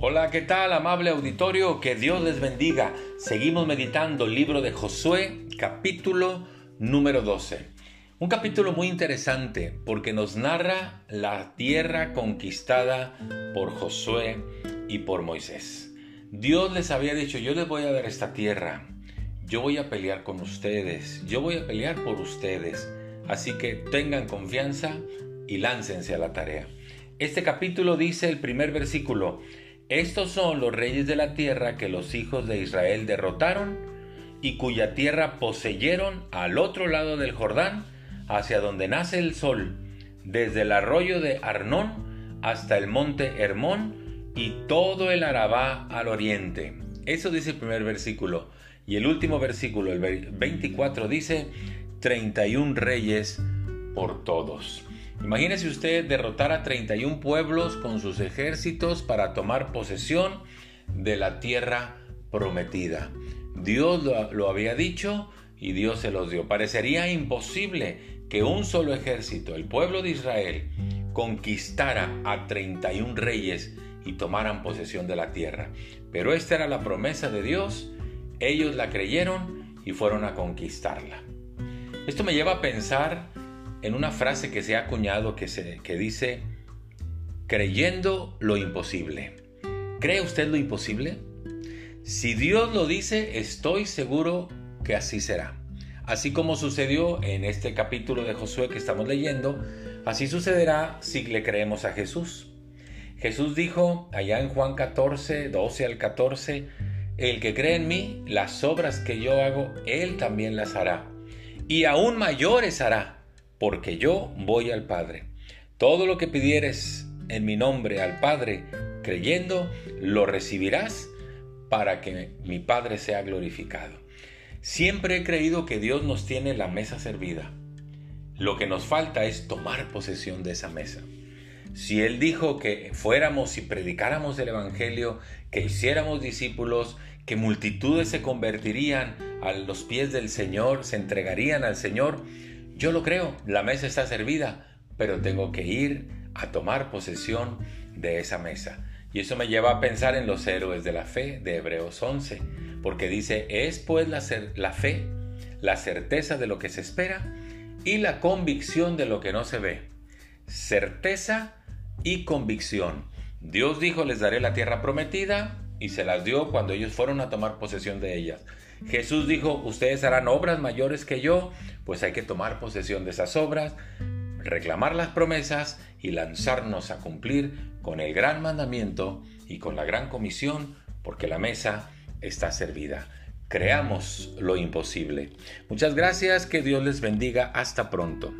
Hola, ¿qué tal, amable auditorio? Que Dios les bendiga. Seguimos meditando el libro de Josué, capítulo número 12. Un capítulo muy interesante porque nos narra la tierra conquistada por Josué y por Moisés. Dios les había dicho, yo les voy a dar esta tierra, yo voy a pelear con ustedes, yo voy a pelear por ustedes. Así que tengan confianza y láncense a la tarea. Este capítulo dice el primer versículo, estos son los reyes de la tierra que los hijos de Israel derrotaron y cuya tierra poseyeron al otro lado del Jordán, hacia donde nace el sol, desde el arroyo de Arnón hasta el monte Hermón y todo el Arabá al oriente. Eso dice el primer versículo. Y el último versículo, el 24, dice 31 reyes por todos. Imagínese usted derrotar a 31 pueblos con sus ejércitos para tomar posesión de la tierra prometida. Dios lo, había dicho y Dios se los dio. Parecería imposible que un solo ejército, el pueblo de Israel, conquistara a 31 reyes y tomaran posesión de la tierra. Pero esta era la promesa de Dios, ellos la creyeron y fueron a conquistarla. Esto me lleva a pensar en una frase que se ha acuñado que, se, que dice, creyendo lo imposible. ¿Cree usted lo imposible? Si Dios lo dice, estoy seguro que así será. Así como sucedió en este capítulo de Josué que estamos leyendo, así sucederá si le creemos a Jesús. Jesús dijo allá en Juan 14, 12 al 14, el que cree en mí, las obras que yo hago, él también las hará. Y aún mayores hará porque yo voy al Padre. Todo lo que pidieres en mi nombre al Padre, creyendo, lo recibirás para que mi Padre sea glorificado. Siempre he creído que Dios nos tiene la mesa servida. Lo que nos falta es tomar posesión de esa mesa. Si Él dijo que fuéramos y predicáramos el Evangelio, que hiciéramos discípulos, que multitudes se convertirían a los pies del Señor, se entregarían al Señor, yo lo creo, la mesa está servida, pero tengo que ir a tomar posesión de esa mesa. Y eso me lleva a pensar en los héroes de la fe de Hebreos 11, porque dice, es pues la, la fe, la certeza de lo que se espera y la convicción de lo que no se ve. Certeza y convicción. Dios dijo, les daré la tierra prometida y se las dio cuando ellos fueron a tomar posesión de ellas. Jesús dijo, ustedes harán obras mayores que yo, pues hay que tomar posesión de esas obras, reclamar las promesas y lanzarnos a cumplir con el gran mandamiento y con la gran comisión, porque la mesa está servida. Creamos lo imposible. Muchas gracias, que Dios les bendiga. Hasta pronto.